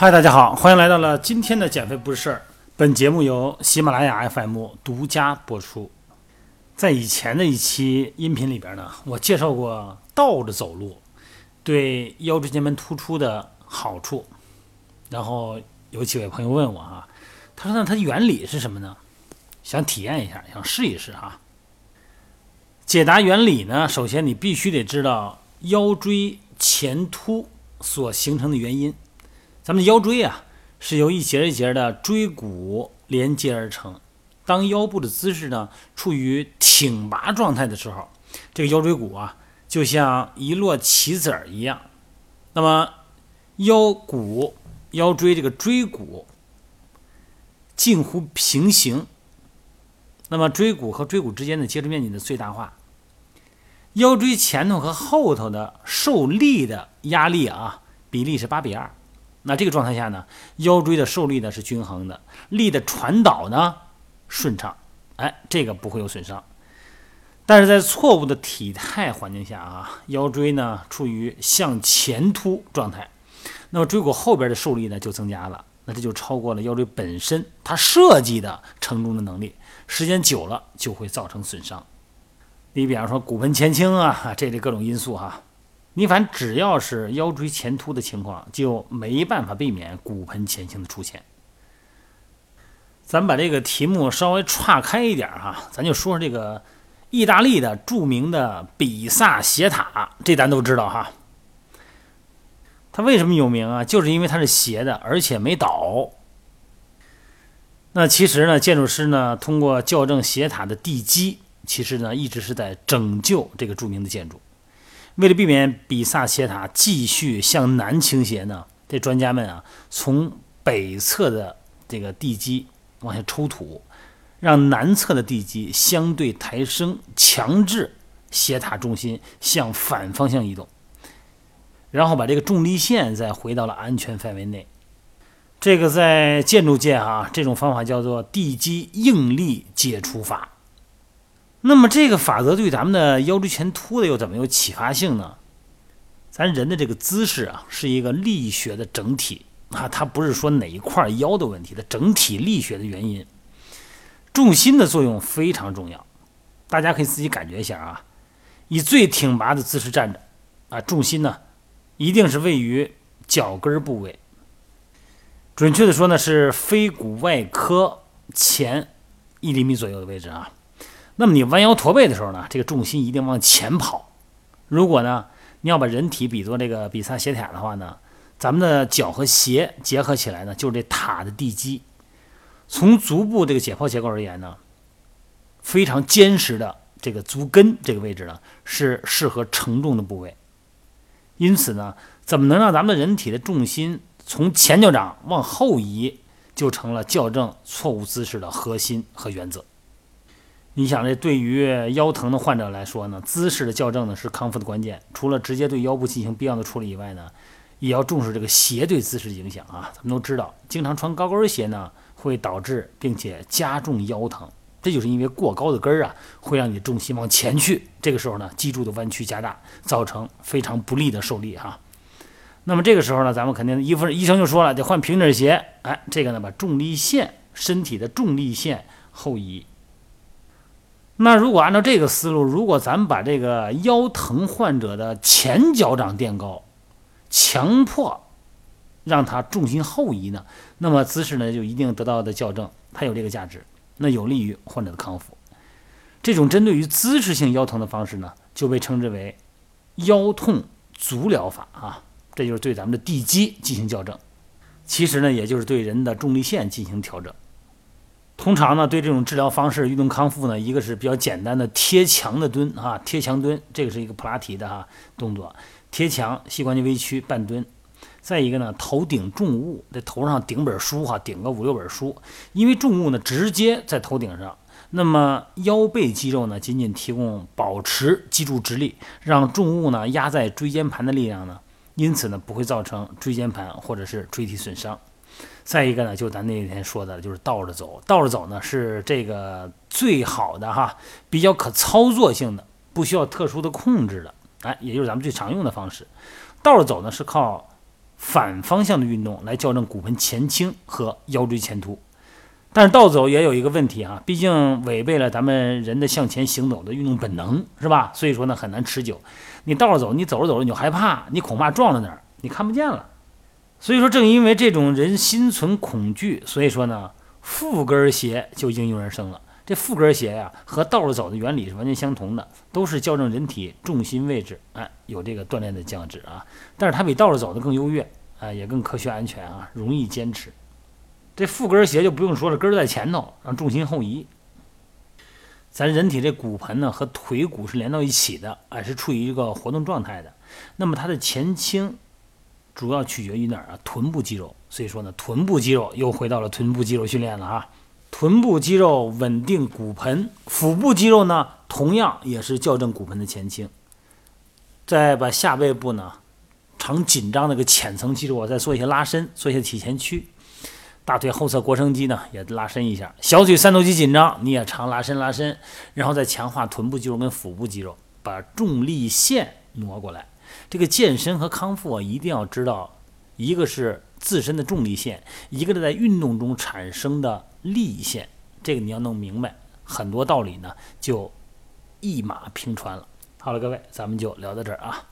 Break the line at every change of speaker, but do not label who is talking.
嗨，大家好，欢迎来到了今天的减肥不是事儿。本节目由喜马拉雅 FM 独家播出。在以前的一期音频里边呢，我介绍过倒着走路对腰椎间盘突出的好处。然后有几位朋友问我哈，他说那它的原理是什么呢？想体验一下，想试一试哈。解答原理呢，首先你必须得知道腰椎前凸所形成的原因。咱们的腰椎啊，是由一节一节的椎骨连接而成。当腰部的姿势呢处于挺拔状态的时候，这个腰椎骨啊就像一摞棋子儿一样。那么腰骨、腰椎这个椎骨近乎平行，那么椎骨和椎骨之间的接触面积的最大化。腰椎前头和后头的受力的压力啊比例是八比二。那这个状态下呢，腰椎的受力呢是均衡的，力的传导呢顺畅，哎，这个不会有损伤。但是在错误的体态环境下啊，腰椎呢处于向前凸状态，那么椎骨后边的受力呢就增加了，那这就超过了腰椎本身它设计的承重的能力，时间久了就会造成损伤。你比方说骨盆前倾啊，这类各种因素哈。你反只要是腰椎前凸的情况，就没办法避免骨盆前倾的出现。咱把这个题目稍微岔开一点哈，咱就说说这个意大利的著名的比萨斜塔，这咱都知道哈。它为什么有名啊？就是因为它是斜的，而且没倒。那其实呢，建筑师呢通过校正斜塔的地基，其实呢一直是在拯救这个著名的建筑。为了避免比萨斜塔继续向南倾斜呢，这专家们啊，从北侧的这个地基往下抽土，让南侧的地基相对抬升，强制斜塔重心向反方向移动，然后把这个重力线再回到了安全范围内。这个在建筑界啊，这种方法叫做地基应力解除法。那么这个法则对咱们的腰椎前凸的又怎么有启发性呢？咱人的这个姿势啊，是一个力学的整体啊，它不是说哪一块腰的问题的整体力学的原因。重心的作用非常重要，大家可以自己感觉一下啊。以最挺拔的姿势站着啊，重心呢一定是位于脚跟部位，准确的说呢是腓骨外科前一厘米左右的位置啊。那么你弯腰驼背的时候呢，这个重心一定往前跑。如果呢，你要把人体比作这个比萨斜塔的话呢，咱们的脚和鞋结合起来呢，就是这塔的地基。从足部这个解剖结构而言呢，非常坚实的这个足跟这个位置呢，是适合承重的部位。因此呢，怎么能让咱们的人体的重心从前脚掌往后移，就成了校正错误姿势的核心和原则。你想，这对于腰疼的患者来说呢，姿势的校正呢是康复的关键。除了直接对腰部进行必要的处理以外呢，也要重视这个鞋对姿势的影响啊。咱们都知道，经常穿高跟鞋呢，会导致并且加重腰疼，这就是因为过高的跟儿啊，会让你重心往前去，这个时候呢，脊柱的弯曲加大，造成非常不利的受力哈。那么这个时候呢，咱们肯定医生医生就说了，得换平底鞋。哎，这个呢，把重力线，身体的重力线后移。那如果按照这个思路，如果咱们把这个腰疼患者的前脚掌垫高，强迫让他重心后移呢，那么姿势呢就一定得到的校正，它有这个价值，那有利于患者的康复。这种针对于姿势性腰疼的方式呢，就被称之为腰痛足疗法啊，这就是对咱们的地基进行校正，其实呢，也就是对人的重力线进行调整。通常呢，对这种治疗方式、运动康复呢，一个是比较简单的贴墙的蹲啊，贴墙蹲，这个是一个普拉提的哈动作，贴墙，膝关节微屈，半蹲。再一个呢，头顶重物，在头上顶本书哈，顶个五六本书，因为重物呢直接在头顶上，那么腰背肌肉呢仅仅提供保持脊柱直立，让重物呢压在椎间盘的力量呢，因此呢不会造成椎间盘或者是椎体损伤。再一个呢，就咱那天说的，就是倒着走。倒着走呢，是这个最好的哈，比较可操作性的，不需要特殊的控制的，哎，也就是咱们最常用的方式。倒着走呢，是靠反方向的运动来校正骨盆前倾和腰椎前凸。但是倒走也有一个问题啊，毕竟违背了咱们人的向前行走的运动本能，是吧？所以说呢，很难持久。你倒着走，你走着走着你就害怕，你恐怕撞到哪儿，你看不见了。所以说，正因为这种人心存恐惧，所以说呢，负跟鞋就应运而生了。这负跟鞋呀，和倒着走的原理是完全相同的，都是校正人体重心位置，哎，有这个锻炼的价值啊。但是它比倒着走的更优越，啊，也更科学安全啊，容易坚持。这负跟鞋就不用说了，跟在前头，让重心后移。咱人体这骨盆呢和腿骨是连到一起的，哎，是处于一个活动状态的。那么它的前倾主要取决于哪儿啊？臀部肌肉。所以说呢，臀部肌肉又回到了臀部肌肉训练了啊。臀部肌肉稳定骨盆，腹部肌肉呢同样也是校正骨盆的前倾。再把下背部呢常紧张那个浅层肌肉啊再做一些拉伸，做一些体前屈。大腿后侧腘绳肌呢也拉伸一下，小腿三头肌紧张你也常拉伸拉伸，然后再强化臀部肌肉跟腹部肌肉，把重力线挪过来。这个健身和康复啊，一定要知道，一个是自身的重力线，一个是在运动中产生的力线，这个你要弄明白，很多道理呢就一马平川了。好了，各位，咱们就聊到这儿啊。